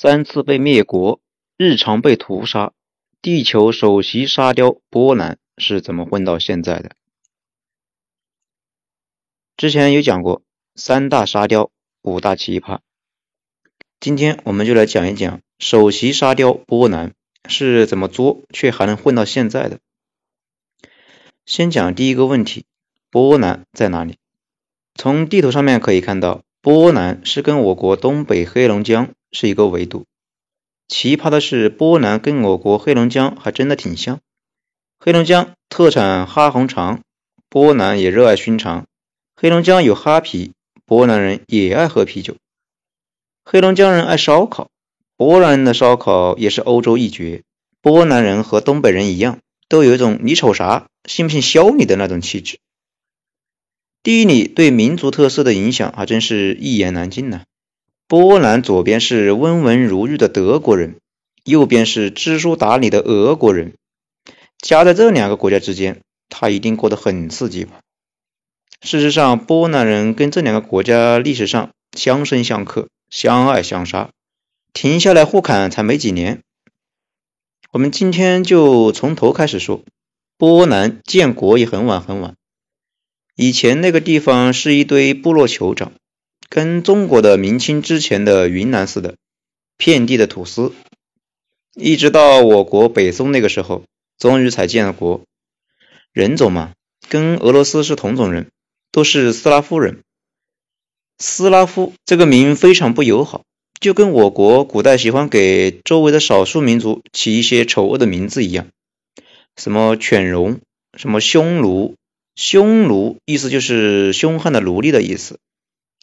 三次被灭国，日常被屠杀，地球首席沙雕波兰是怎么混到现在的？之前有讲过三大沙雕，五大奇葩。今天我们就来讲一讲首席沙雕波兰是怎么作却还能混到现在的。先讲第一个问题，波兰在哪里？从地图上面可以看到，波兰是跟我国东北黑龙江。是一个维度。奇葩的是，波兰跟我国黑龙江还真的挺像。黑龙江特产哈红肠，波兰也热爱熏肠。黑龙江有哈啤，波兰人也爱喝啤酒。黑龙江人爱烧烤，波兰人的烧烤也是欧洲一绝。波兰人和东北人一样，都有一种你瞅啥，信不信削你的那种气质。地理对民族特色的影响还真是一言难尽呢。波兰左边是温文如玉的德国人，右边是知书达理的俄国人，夹在这两个国家之间，他一定过得很刺激吧？事实上，波兰人跟这两个国家历史上相生相克，相爱相杀，停下来互砍才没几年。我们今天就从头开始说，波兰建国也很晚很晚，以前那个地方是一堆部落酋长。跟中国的明清之前的云南似的，遍地的土司，一直到我国北宋那个时候，终于才建了国。人种嘛，跟俄罗斯是同种人，都是斯拉夫人。斯拉夫这个名非常不友好，就跟我国古代喜欢给周围的少数民族起一些丑恶的名字一样，什么犬戎，什么匈奴，匈奴意思就是凶悍的奴隶的意思。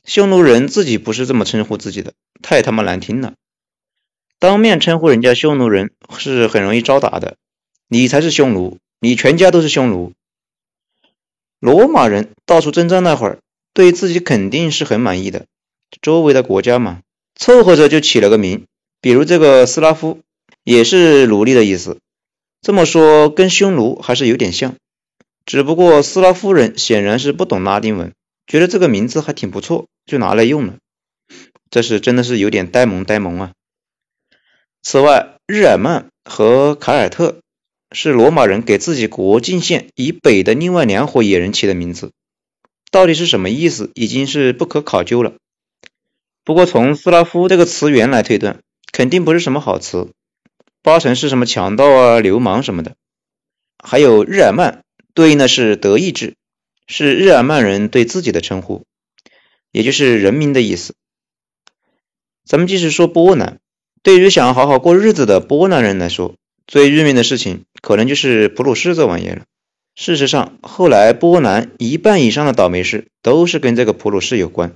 匈奴人自己不是这么称呼自己的，太他妈难听了。当面称呼人家匈奴人是很容易招打的，你才是匈奴，你全家都是匈奴。罗马人到处征战那会儿，对自己肯定是很满意的，周围的国家嘛，凑合着就起了个名，比如这个斯拉夫，也是奴隶的意思。这么说跟匈奴还是有点像，只不过斯拉夫人显然是不懂拉丁文。觉得这个名字还挺不错，就拿来用了。这是真的是有点呆萌呆萌啊！此外，日耳曼和凯尔特是罗马人给自己国境线以北的另外两伙野人起的名字，到底是什么意思，已经是不可考究了。不过从斯拉夫这个词源来推断，肯定不是什么好词，八成是什么强盗啊、流氓什么的。还有日耳曼对应的是德意志。是日耳曼人对自己的称呼，也就是人民的意思。咱们继续说波兰，对于想好好过日子的波兰人来说，最郁闷的事情可能就是普鲁士这玩意了。事实上，后来波兰一半以上的倒霉事都是跟这个普鲁士有关。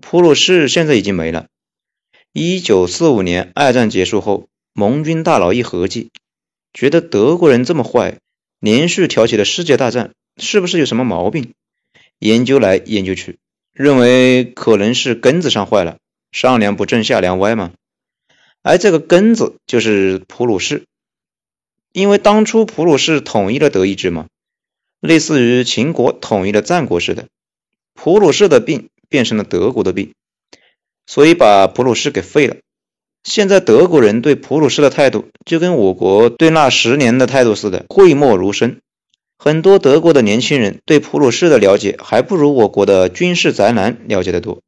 普鲁士现在已经没了。一九四五年二战结束后，盟军大佬一合计，觉得德国人这么坏，连续挑起了世界大战。是不是有什么毛病？研究来研究去，认为可能是根子上坏了，上梁不正下梁歪嘛。而这个根子就是普鲁士，因为当初普鲁士统一了德意志嘛，类似于秦国统一了战国似的，普鲁士的病变成了德国的病，所以把普鲁士给废了。现在德国人对普鲁士的态度，就跟我国对那十年的态度似的，讳莫如深。很多德国的年轻人对普鲁士的了解还不如我国的军事宅男了解的多，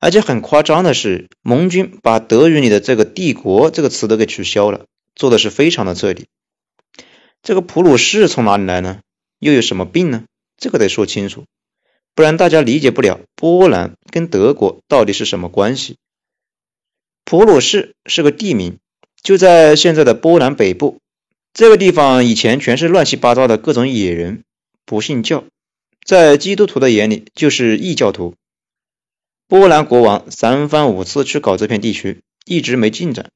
而且很夸张的是，盟军把德语里的这个“帝国”这个词都给取消了，做的是非常的彻底。这个普鲁士从哪里来呢？又有什么病呢？这个得说清楚，不然大家理解不了波兰跟德国到底是什么关系。普鲁士是个地名，就在现在的波兰北部。这个地方以前全是乱七八糟的各种野人，不信教，在基督徒的眼里就是异教徒。波兰国王三番五次去搞这片地区，一直没进展，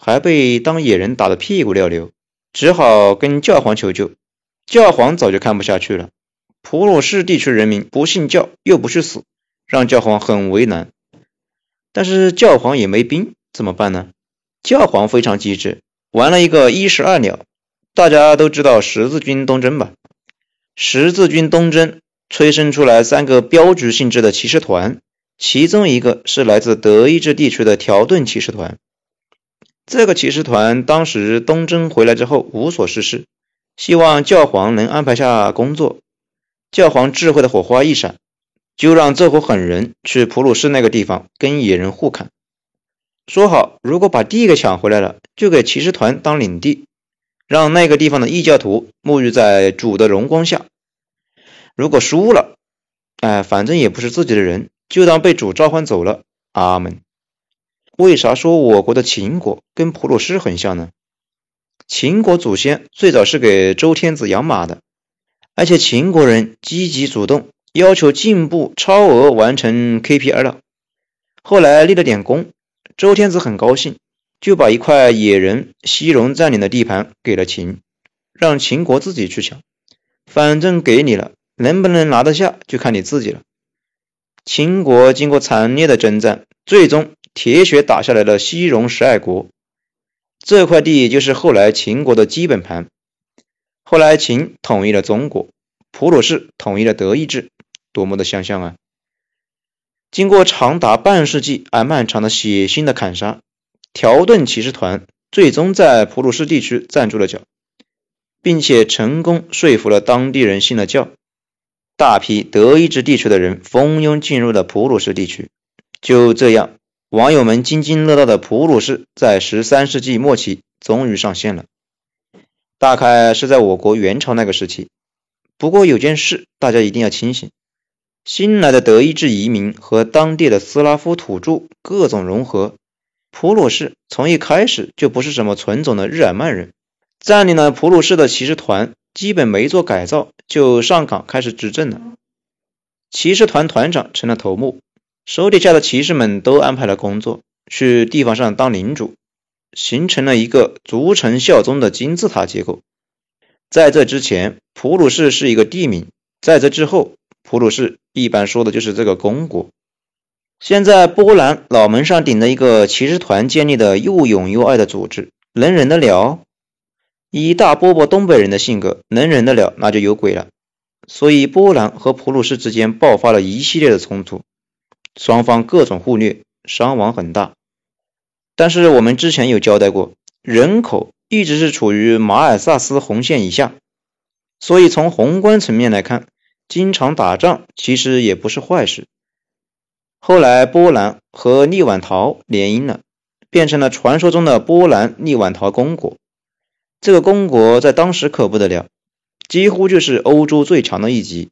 还被当野人打得屁股尿流，只好跟教皇求救。教皇早就看不下去了，普鲁士地区人民不信教又不去死，让教皇很为难。但是教皇也没兵，怎么办呢？教皇非常机智。玩了一个一石二鸟，大家都知道十字军东征吧？十字军东征催生出来三个镖局性质的骑士团，其中一个是来自德意志地区的条顿骑士团。这个骑士团当时东征回来之后无所事事，希望教皇能安排下工作。教皇智慧的火花一闪，就让这伙狠人去普鲁士那个地方跟野人互砍。说好，如果把地给抢回来了，就给骑士团当领地，让那个地方的异教徒沐浴在主的荣光下。如果输了，哎，反正也不是自己的人。就当被主召唤走了。阿门。为啥说我国的秦国跟普鲁士很像呢？秦国祖先最早是给周天子养马的，而且秦国人积极主动，要求进步超额完成 KPI 了。后来立了点功，周天子很高兴，就把一块野人西戎占领的地盘给了秦，让秦国自己去抢。反正给你了，能不能拿得下就看你自己了。秦国经过惨烈的征战，最终铁血打下来了西戎十二国。这块地就是后来秦国的基本盘。后来秦统一了中国，普鲁士统一了德意志，多么的相像啊！经过长达半世纪而漫长的血腥的砍杀，条顿骑士团最终在普鲁士地区站住了脚，并且成功说服了当地人信了教。大批德意志地区的人蜂拥进入了普鲁士地区。就这样，网友们津津乐道的普鲁士在十三世纪末期终于上线了，大概是在我国元朝那个时期。不过有件事大家一定要清醒：新来的德意志移民和当地的斯拉夫土著各种融合，普鲁士从一开始就不是什么纯种的日耳曼人。占领了普鲁士的骑士团。基本没做改造就上岗开始执政了。骑士团团长成了头目，手底下的骑士们都安排了工作，去地方上当领主，形成了一个逐城效忠的金字塔结构。在这之前，普鲁士是一个地名；在这之后，普鲁士一般说的就是这个公国。现在波兰脑门上顶着一个骑士团建立的又勇又爱的组织，能忍得了？以大波波东北人的性格，能忍得了那就有鬼了。所以波兰和普鲁士之间爆发了一系列的冲突，双方各种互虐，伤亡很大。但是我们之前有交代过，人口一直是处于马尔萨斯红线以下，所以从宏观层面来看，经常打仗其实也不是坏事。后来波兰和立宛陶联姻了，变成了传说中的波兰立宛陶公国。这个公国在当时可不得了，几乎就是欧洲最强的一级。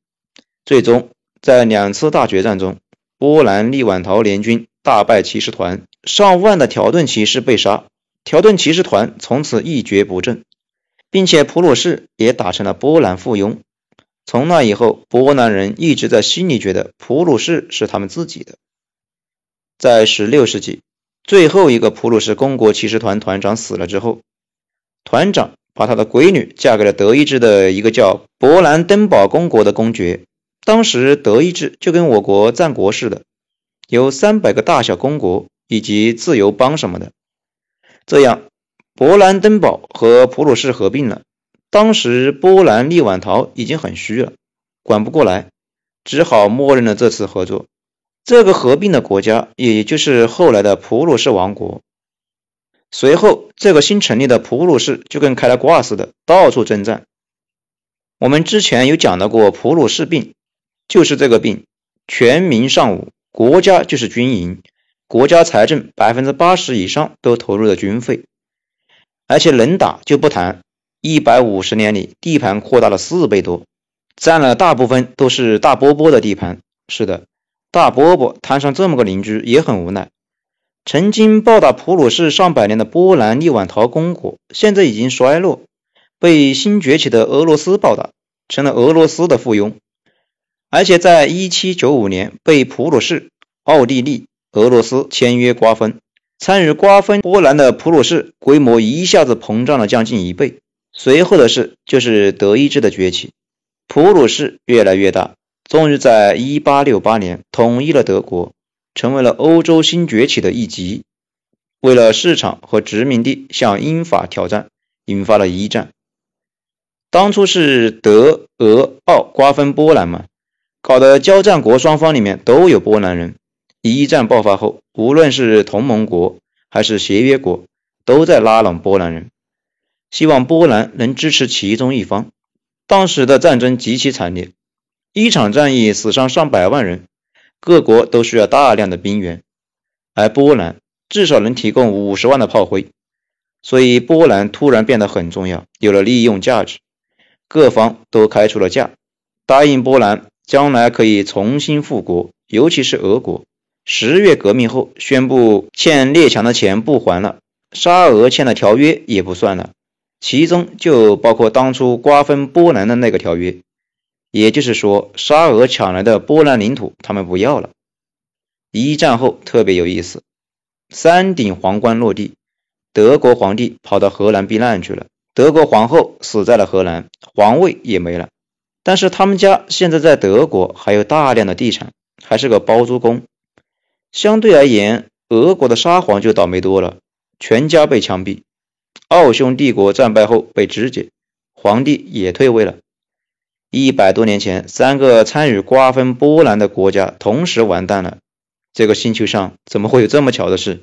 最终在两次大决战中，波兰立宛陶联军大败骑士团，上万的条顿骑士被杀，条顿骑士团从此一蹶不振，并且普鲁士也打成了波兰附庸。从那以后，波兰人一直在心里觉得普鲁士是他们自己的。在16世纪，最后一个普鲁士公国骑士团团长死了之后。团长把他的闺女嫁给了德意志的一个叫勃兰登堡公国的公爵。当时德意志就跟我国战国似的，有三百个大小公国以及自由邦什么的。这样，勃兰登堡和普鲁士合并了。当时波兰利宛陶已经很虚了，管不过来，只好默认了这次合作。这个合并的国家，也就是后来的普鲁士王国。随后，这个新成立的普鲁士就跟开了挂似的，到处征战。我们之前有讲到过普鲁士病，就是这个病，全民尚武，国家就是军营，国家财政百分之八十以上都投入了军费，而且能打就不谈，一百五十年里地盘扩大了四倍多，占了大部分都是大波波的地盘。是的，大波波摊上这么个邻居也很无奈。曾经暴打普鲁士上百年的波兰利宛陶公国，现在已经衰落，被新崛起的俄罗斯暴打，成了俄罗斯的附庸。而且在1795年被普鲁士、奥地利、俄罗斯签约瓜分，参与瓜分波兰的普鲁士规模一下子膨胀了将近一倍。随后的事就是德意志的崛起，普鲁士越来越大，终于在1868年统一了德国。成为了欧洲新崛起的一极。为了市场和殖民地向英法挑战，引发了一战。当初是德、俄、奥瓜分波兰嘛，搞得交战国双方里面都有波兰人，一战爆发后，无论是同盟国还是协约国，都在拉拢波兰人，希望波兰能支持其中一方。当时的战争极其惨烈，一场战役死伤上百万人，各国都需要大量的兵员，而波兰至少能提供五十万的炮灰，所以波兰突然变得很重要，有了利用价值。各方都开出了价，答应波兰将来可以重新复国，尤其是俄国。十月革命后，宣布欠列强的钱不还了，沙俄欠的条约也不算了，其中就包括当初瓜分波兰的那个条约。也就是说，沙俄抢来的波兰领土他们不要了。一战后特别有意思，三顶皇冠落地，德国皇帝跑到荷兰避难去了，德国皇后死在了荷兰，皇位也没了。但是他们家现在在德国还有大量的地产，还是个包租公。相对而言，俄国的沙皇就倒霉多了，全家被枪毙。奥匈帝国战败后被肢解，皇帝也退位了。一百多年前，三个参与瓜分波兰的国家同时完蛋了。这个星球上怎么会有这么巧的事？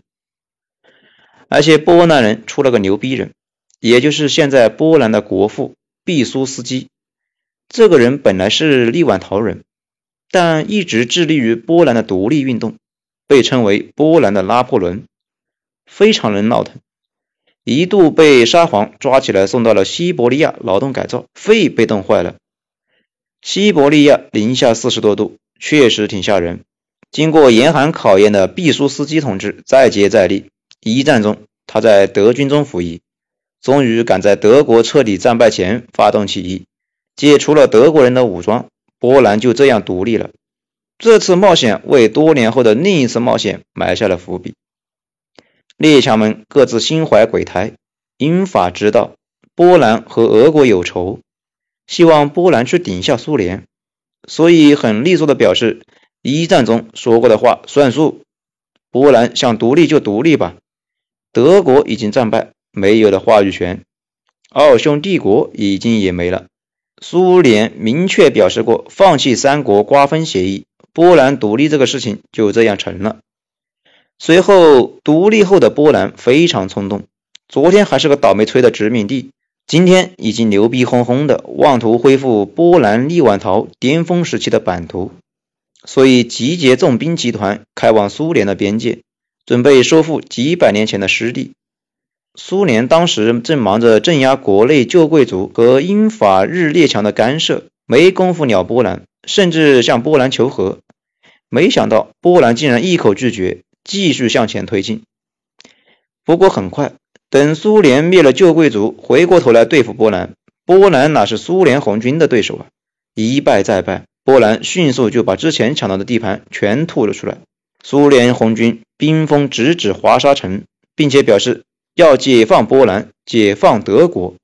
而且波兰人出了个牛逼人，也就是现在波兰的国父毕苏斯基。这个人本来是利万陶人，但一直致力于波兰的独立运动。被称为波兰的拿破仑，非常能闹腾，一度被沙皇抓起来送到了西伯利亚劳动改造，肺被冻坏了。西伯利亚零下四十多度，确实挺吓人。经过严寒考验的毕苏斯基同志再接再厉，一战中他在德军中服役，终于赶在德国彻底战败前发动起义，解除了德国人的武装，波兰就这样独立了。这次冒险为多年后的另一次冒险埋下了伏笔。列强们各自心怀鬼胎，英法知道波兰和俄国有仇，希望波兰去顶下苏联，所以很利索的表示一战中说过的话算数。波兰想独立就独立吧，德国已经战败，没有了话语权，奥匈帝国已经也没了，苏联明确表示过放弃三国瓜分协议。波兰独立这个事情就这样成了。随后，独立后的波兰非常冲动，昨天还是个倒霉催的殖民地，今天已经牛逼哄哄的，妄图恢复波兰利万陶巅峰时期的版图，所以集结重兵集团开往苏联的边界，准备收复几百年前的失地。苏联当时正忙着镇压国内旧贵族和英法日列强的干涉，没工夫鸟波兰。甚至向波兰求和，没想到波兰竟然一口拒绝，继续向前推进。不过很快，等苏联灭了旧贵族，回过头来对付波兰，波兰哪是苏联红军的对手啊？一败再败，波兰迅速就把之前抢到的地盘全吐了出来。苏联红军兵锋直指华沙城，并且表示要解放波兰，解放德国。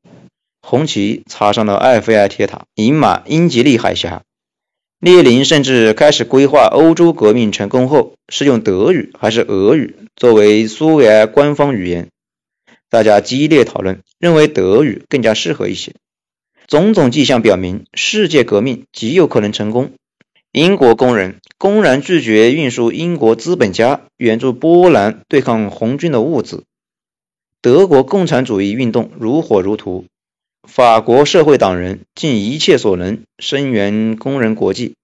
红旗插上了埃菲尔铁塔，饮马英吉利海峡。列宁甚至开始规划，欧洲革命成功后是用德语还是俄语作为苏维埃官方语言。大家激烈讨论，认为德语更加适合一些。种种迹象表明，世界革命极有可能成功。英国工人公然拒绝运输英国资本家援助波兰对抗红军的物资。德国共产主义运动如火如荼。法国社会党人尽一切所能声援工人国际，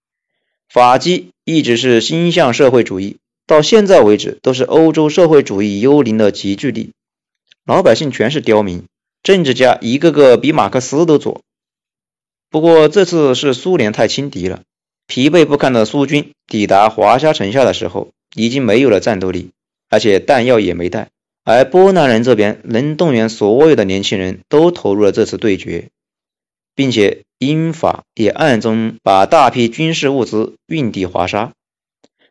法基一直是心向社会主义，到现在为止都是欧洲社会主义幽灵的集聚地，老百姓全是刁民，政治家一个个比马克思都左。不过这次是苏联太轻敌了，疲惫不堪的苏军抵达华沙城下的时候，已经没有了战斗力，而且弹药也没带。而波兰人这边能动员所有的年轻人都投入了这次对决，并且英法也暗中把大批军事物资运抵华沙，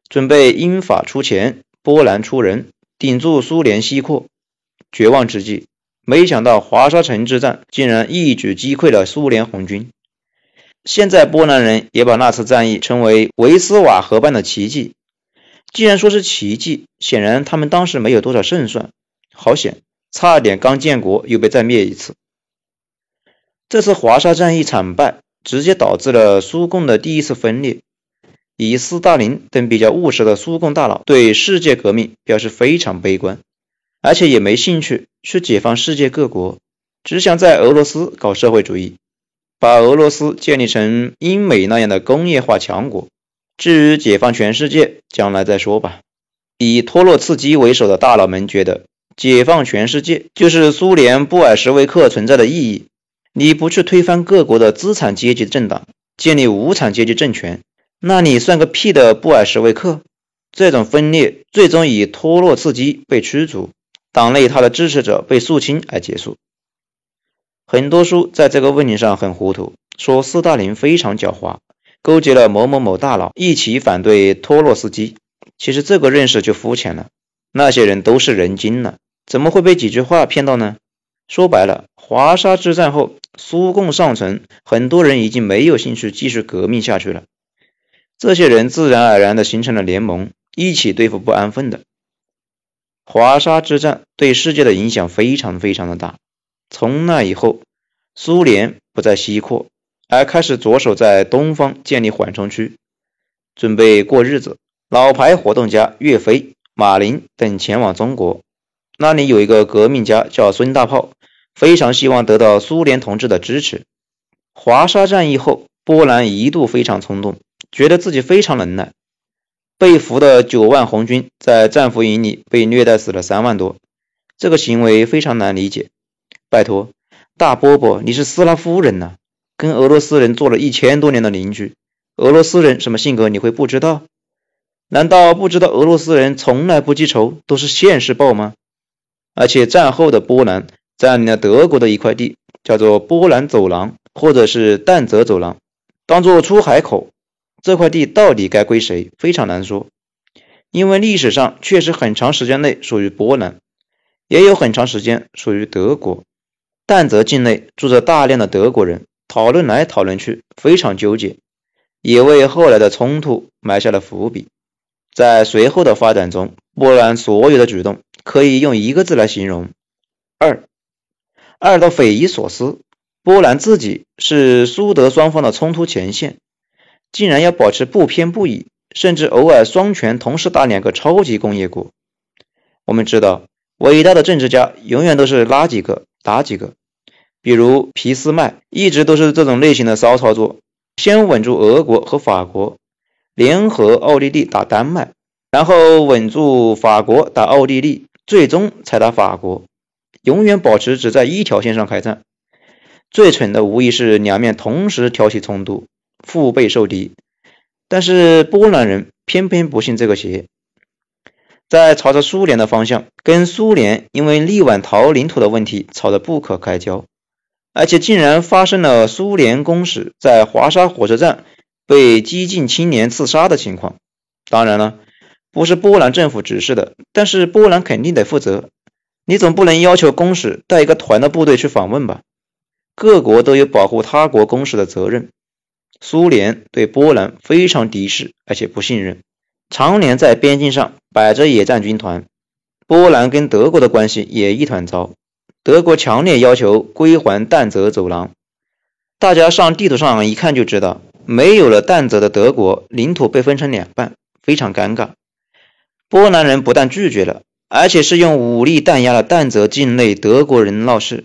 准备英法出钱，波兰出人，顶住苏联西扩。绝望之际，没想到华沙城之战竟然一举击溃了苏联红军。现在波兰人也把那次战役称为维斯瓦河畔的奇迹。既然说是奇迹，显然他们当时没有多少胜算。好险，差点刚建国又被再灭一次。这次华沙战役惨败，直接导致了苏共的第一次分裂。以斯大林等比较务实的苏共大佬对世界革命表示非常悲观，而且也没兴趣去解放世界各国，只想在俄罗斯搞社会主义，把俄罗斯建立成英美那样的工业化强国。至于解放全世界，将来再说吧。以托洛茨基为首的大佬们觉得，解放全世界就是苏联布尔什维克存在的意义。你不去推翻各国的资产阶级政党，建立无产阶级政权，那你算个屁的布尔什维克！这种分裂最终以托洛茨基被驱逐，党内他的支持者被肃清而结束。很多书在这个问题上很糊涂，说斯大林非常狡猾。勾结了某某某大佬一起反对托洛斯基，其实这个认识就肤浅了。那些人都是人精了，怎么会被几句话骗到呢？说白了，华沙之战后，苏共上层很多人已经没有兴趣继续革命下去了，这些人自然而然的形成了联盟，一起对付不安分的。华沙之战对世界的影响非常非常的大，从那以后，苏联不再西扩。而开始着手在东方建立缓冲区，准备过日子。老牌活动家岳飞、马林等前往中国，那里有一个革命家叫孙大炮，非常希望得到苏联同志的支持。华沙战役后，波兰一度非常冲动，觉得自己非常能耐。被俘的九万红军在战俘营里被虐待死了三万多，这个行为非常难理解。拜托，大波波，你是斯拉夫人呐！跟俄罗斯人做了一千多年的邻居，俄罗斯人什么性格你会不知道？难道不知道俄罗斯人从来不记仇，都是现世报吗？而且战后的波兰占领了德国的一块地，叫做波兰走廊或者是但泽走廊，当做出海口。这块地到底该归谁，非常难说，因为历史上确实很长时间内属于波兰，也有很长时间属于德国。但泽境内住着大量的德国人。讨论来讨论去，非常纠结，也为后来的冲突埋下了伏笔。在随后的发展中，波兰所有的举动可以用一个字来形容：二。二到匪夷所思，波兰自己是苏德双方的冲突前线，竟然要保持不偏不倚，甚至偶尔双拳同时打两个超级工业国。我们知道，伟大的政治家永远都是拉几个打几个。比如俾斯麦一直都是这种类型的骚操作，先稳住俄国和法国，联合奥地利打丹麦，然后稳住法国打奥地利，最终才打法国，永远保持只在一条线上开战。最蠢的无疑是两面同时挑起冲突，腹背受敌。但是波兰人偏偏不信这个邪，在朝着苏联的方向，跟苏联因为力挽陶领土的问题吵得不可开交。而且竟然发生了苏联公使在华沙火车站被激进青年刺杀的情况。当然了，不是波兰政府指示的，但是波兰肯定得负责。你总不能要求公使带一个团的部队去访问吧？各国都有保护他国公使的责任。苏联对波兰非常敌视，而且不信任，常年在边境上摆着野战军团。波兰跟德国的关系也一团糟。德国强烈要求归还但泽走廊，大家上地图上一看就知道，没有了但泽的德国领土被分成两半，非常尴尬。波兰人不但拒绝了，而且是用武力弹压了但泽境内德国人闹事，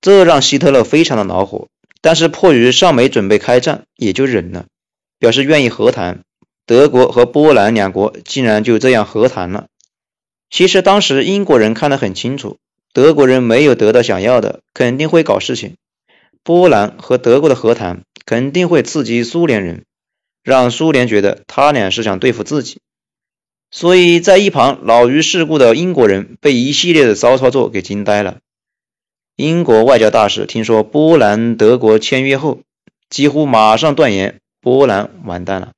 这让希特勒非常的恼火。但是迫于尚没准备开战，也就忍了，表示愿意和谈。德国和波兰两国竟然就这样和谈了。其实当时英国人看得很清楚。德国人没有得到想要的，肯定会搞事情。波兰和德国的和谈肯定会刺激苏联人，让苏联觉得他俩是想对付自己。所以在一旁老于世故的英国人被一系列的骚操作给惊呆了。英国外交大使听说波兰、德国签约后，几乎马上断言波兰完蛋了。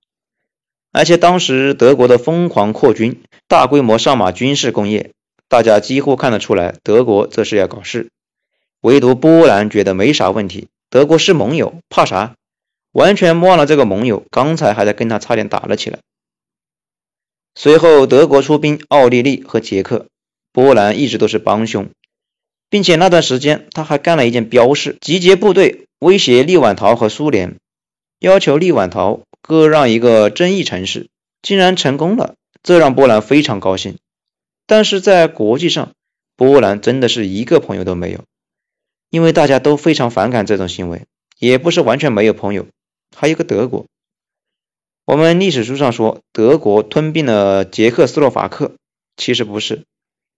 而且当时德国的疯狂扩军，大规模上马军事工业。大家几乎看得出来，德国这是要搞事，唯独波兰觉得没啥问题。德国是盟友，怕啥？完全忘了这个盟友，刚才还在跟他差点打了起来。随后，德国出兵奥地利和捷克，波兰一直都是帮凶，并且那段时间他还干了一件彪事：集结部队威胁利宛陶和苏联，要求利宛陶割让一个争议城市，竟然成功了，这让波兰非常高兴。但是在国际上，波兰真的是一个朋友都没有，因为大家都非常反感这种行为，也不是完全没有朋友。还有个德国，我们历史书上说德国吞并了捷克斯洛伐克，其实不是，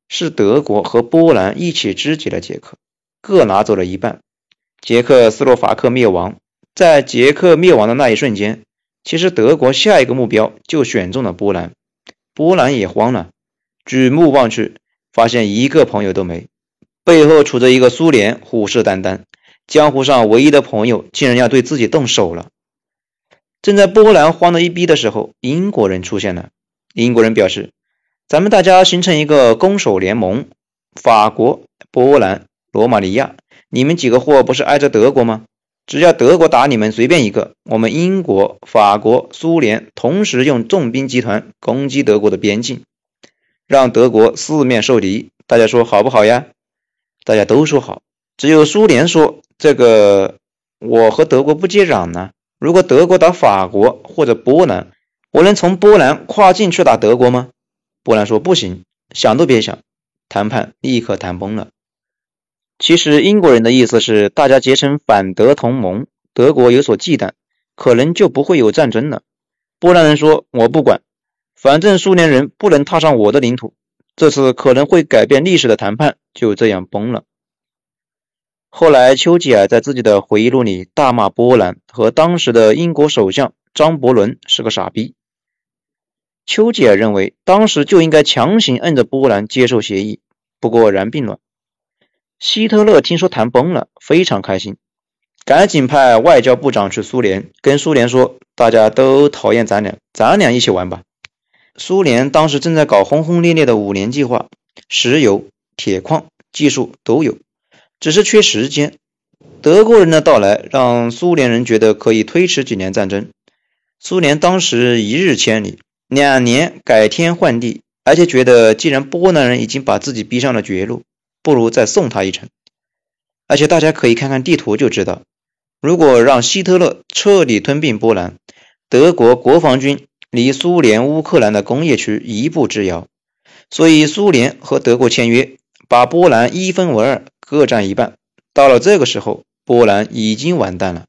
是德国和波兰一起肢解了捷克，各拿走了一半，捷克斯洛伐克灭亡。在捷克灭亡的那一瞬间，其实德国下一个目标就选中了波兰，波兰也慌了，举目望去，发现一个朋友都没，背后杵着一个苏联，虎视眈眈，江湖上唯一的朋友竟然要对自己动手了。正在波兰慌得一逼的时候，英国人出现了。英国人表示：“咱们大家形成一个攻守联盟，法国、波兰、罗马尼亚，你们几个货不是挨着德国吗？”只要德国打你们随便一个，我们英国、法国、苏联同时用重兵集团攻击德国的边境，让德国四面受敌。大家说好不好呀？大家都说好，只有苏联说这个我和德国不接壤呢。如果德国打法国或者波兰，我能从波兰跨境去打德国吗？波兰说不行，想都别想，谈判立刻谈崩了。其实英国人的意思是，大家结成反德同盟，德国有所忌惮，可能就不会有战争了。波兰人说：“我不管，反正苏联人不能踏上我的领土。”这次可能会改变历史的谈判就这样崩了。后来，丘吉尔在自己的回忆录里大骂波兰和当时的英国首相张伯伦是个傻逼。丘吉尔认为，当时就应该强行摁着波兰接受协议。不过然并卵。希特勒听说谈崩了，非常开心，赶紧派外交部长去苏联，跟苏联说：“大家都讨厌咱俩，咱俩一起玩吧。”苏联当时正在搞轰轰烈烈的五年计划，石油、铁矿技术都有，只是缺时间。德国人的到来让苏联人觉得可以推迟几年战争。苏联当时一日千里，两年改天换地，而且觉得既然波兰人已经把自己逼上了绝路。不如再送他一程，而且大家可以看看地图就知道，如果让希特勒彻底吞并波兰，德国国防军离苏联乌克兰的工业区一步之遥，所以苏联和德国签约，把波兰一分为二，各占一半。到了这个时候，波兰已经完蛋了。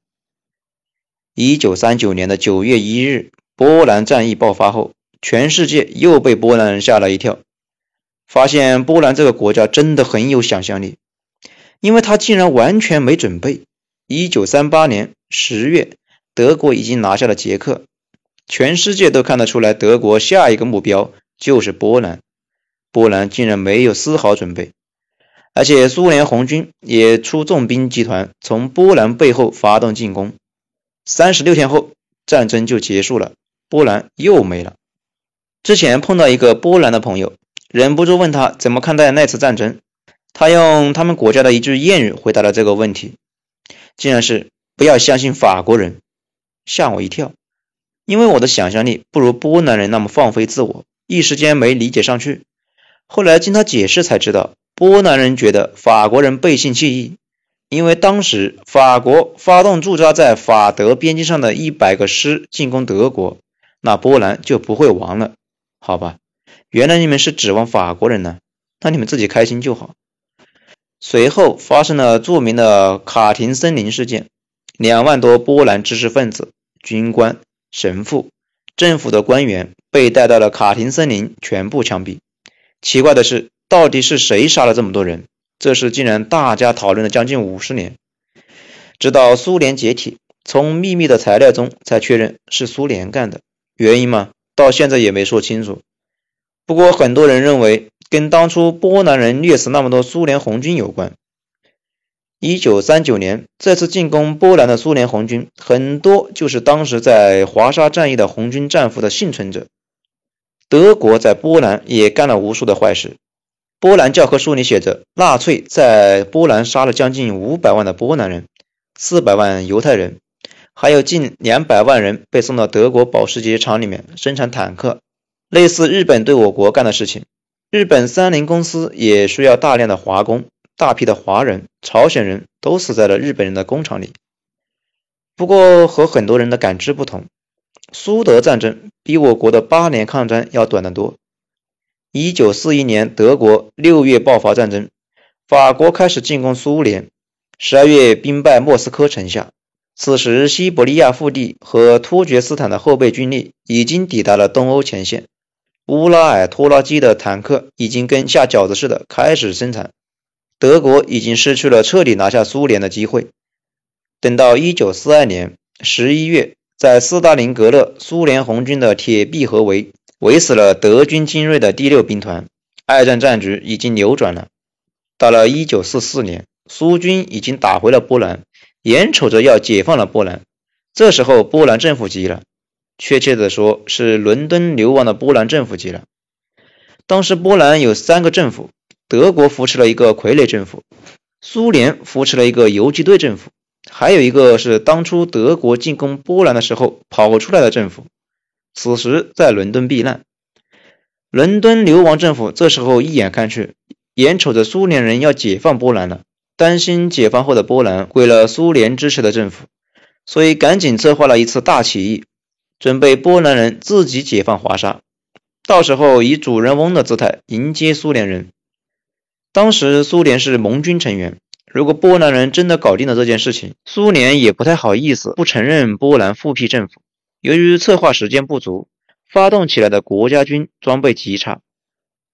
一九三九年的九月一日，波兰战役爆发后，全世界又被波兰人吓了一跳。发现波兰这个国家真的很有想象力，因为他竟然完全没准备。一九三八年十月，德国已经拿下了捷克，全世界都看得出来，德国下一个目标就是波兰。波兰竟然没有丝毫准备，而且苏联红军也出重兵集团从波兰背后发动进攻。三十六天后，战争就结束了，波兰又没了。之前碰到一个波兰的朋友。忍不住问他怎么看待那次战争，他用他们国家的一句谚语回答了这个问题，竟然是“不要相信法国人”，吓我一跳，因为我的想象力不如波兰人那么放飞自我，一时间没理解上去。后来经他解释才知道，波兰人觉得法国人背信弃义，因为当时法国发动驻扎在法德边境上的一百个师进攻德国，那波兰就不会亡了，好吧？原来你们是指望法国人呢？那你们自己开心就好。随后发生了著名的卡廷森林事件，两万多波兰知识分子、军官、神父、政府的官员被带到了卡廷森林，全部枪毙。奇怪的是，到底是谁杀了这么多人？这事竟然大家讨论了将近五十年，直到苏联解体，从秘密的材料中才确认是苏联干的。原因嘛，到现在也没说清楚。不过，很多人认为跟当初波兰人虐死那么多苏联红军有关。一九三九年这次进攻波兰的苏联红军，很多就是当时在华沙战役的红军战俘的幸存者。德国在波兰也干了无数的坏事。波兰教科书里写着，纳粹在波兰杀了将近五百万的波兰人，四百万犹太人，还有近两百万人被送到德国保时捷厂里面生产坦克。类似日本对我国干的事情，日本三菱公司也需要大量的华工，大批的华人、朝鲜人都死在了日本人的工厂里。不过和很多人的感知不同，苏德战争比我国的八年抗战要短得多。一九四一年，德国六月爆发战争，法国开始进攻苏联，十二月兵败莫斯科城下。此时，西伯利亚腹地和突厥斯坦的后备军力已经抵达了东欧前线，乌拉尔拖拉机的坦克已经跟下饺子似的开始生产。德国已经失去了彻底拿下苏联的机会。等到一九四二年十一月，在斯大林格勒，苏联红军的铁壁合围，围死了德军精锐的第六兵团。二战战局已经扭转了。到了一九四四年，苏军已经打回了波兰，眼瞅着要解放了波兰。这时候，波兰政府急了，确切的说，是伦敦流亡的波兰政府急了。当时，波兰有三个政府。德国扶持了一个傀儡政府，苏联扶持了一个游击队政府，还有一个是当初德国进攻波兰的时候跑出来的政府，此时在伦敦避难。伦敦流亡政府这时候一眼看去，眼瞅着苏联人要解放波兰了，担心解放后的波兰归了苏联支持的政府，所以赶紧策划了一次大起义，准备波兰人自己解放华沙，到时候以主人翁的姿态迎接苏联人。当时苏联是盟军成员，如果波兰人真的搞定了这件事情，苏联也不太好意思不承认波兰复辟政府。由于策划时间不足，发动起来的国家军装备极差。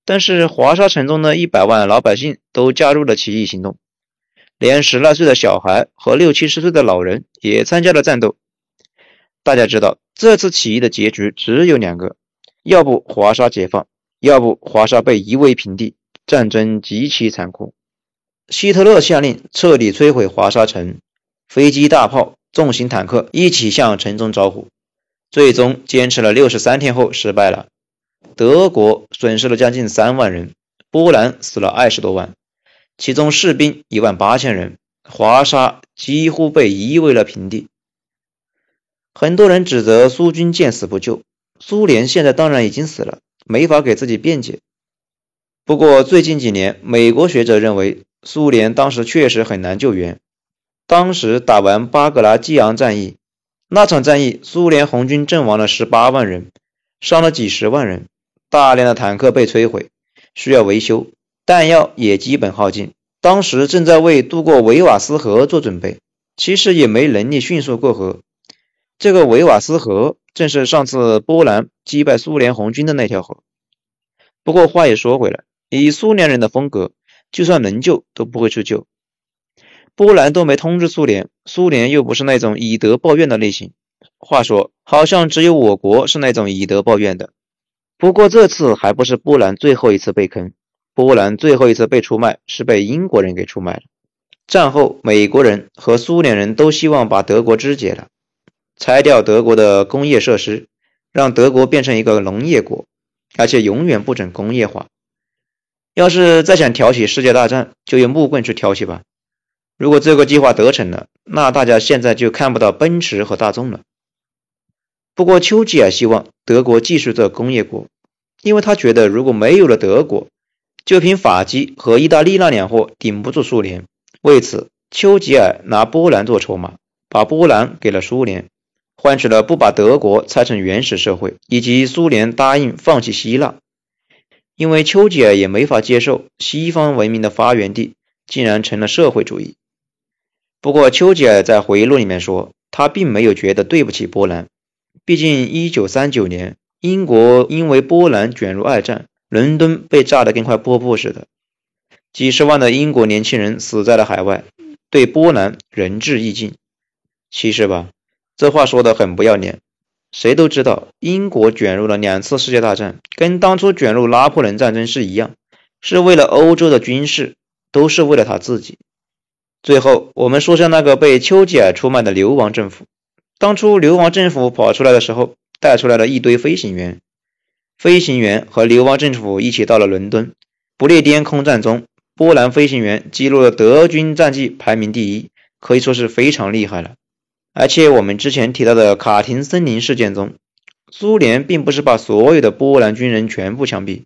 但是华沙城中的一百万老百姓都加入了起义行动，连十来岁的小孩和六七十岁的老人也参加了战斗。大家知道，这次起义的结局只有两个：要不华沙解放，要不华沙被夷为平地。战争极其残酷，希特勒下令彻底摧毁华沙城，飞机、大炮、重型坦克一起向城中招呼，最终坚持了六十三天后失败了。德国损失了将近三万人，波兰死了二十多万，其中士兵一万八千人，华沙几乎被夷为了平地。很多人指责苏军见死不救，苏联现在当然已经死了，没法给自己辩解。不过，最近几年，美国学者认为，苏联当时确实很难救援。当时打完巴格拉季昂战役，那场战役，苏联红军阵亡了十八万人，伤了几十万人，大量的坦克被摧毁，需要维修，弹药也基本耗尽。当时正在为渡过维瓦斯河做准备，其实也没能力迅速过河。这个维瓦斯河正是上次波兰击败苏联红军的那条河。不过话也说回来。以苏联人的风格，就算能救都不会去救。波兰都没通知苏联，苏联又不是那种以德报怨的类型。话说，好像只有我国是那种以德报怨的。不过这次还不是波兰最后一次被坑，波兰最后一次被出卖是被英国人给出卖了。战后，美国人和苏联人都希望把德国肢解了，拆掉德国的工业设施，让德国变成一个农业国，而且永远不准工业化。要是再想挑起世界大战，就用木棍去挑起吧。如果这个计划得逞了，那大家现在就看不到奔驰和大众了。不过丘吉尔希望德国继续做工业国，因为他觉得如果没有了德国，就凭法基和意大利那两货顶不住苏联。为此，丘吉尔拿波兰做筹码，把波兰给了苏联，换取了不把德国拆成原始社会，以及苏联答应放弃希腊。因为丘吉尔也没法接受西方文明的发源地竟然成了社会主义。不过，丘吉尔在回忆录里面说，他并没有觉得对不起波兰。毕竟，一九三九年，英国因为波兰卷入二战，伦敦被炸得跟块破布似的，几十万的英国年轻人死在了海外，对波兰仁至义尽。其实吧，这话说的很不要脸。谁都知道，英国卷入了两次世界大战，跟当初卷入拿破仑战争是一样，是为了欧洲的军事，都是为了他自己。最后，我们说下那个被丘吉尔出卖的流亡政府。当初流亡政府跑出来的时候，带出来了一堆飞行员，飞行员和流亡政府一起到了伦敦。不列颠空战中，波兰飞行员记录了德军战绩排名第一，可以说是非常厉害了。而且我们之前提到的卡廷森林事件中，苏联并不是把所有的波兰军人全部枪毙，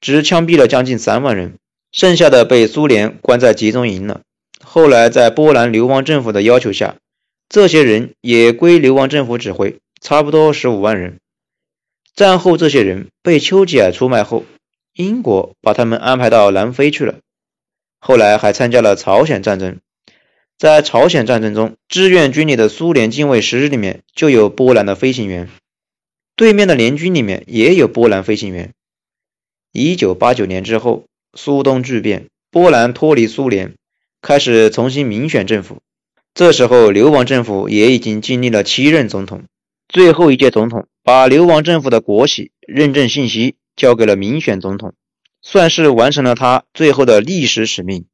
只枪毙了将近三万人，剩下的被苏联关在集中营了。后来在波兰流亡政府的要求下，这些人也归流亡政府指挥，差不多十五万人。战后这些人被丘吉尔出卖后，英国把他们安排到南非去了。后来还参加了朝鲜战争。在朝鲜战争中，志愿军里的苏联近卫师里面就有波兰的飞行员，对面的联军里面也有波兰飞行员。一九八九年之后，苏东剧变，波兰脱离苏联，开始重新民选政府。这时候，流亡政府也已经经历了七任总统，最后一届总统把流亡政府的国玺、认证信息交给了民选总统，算是完成了他最后的历史使命。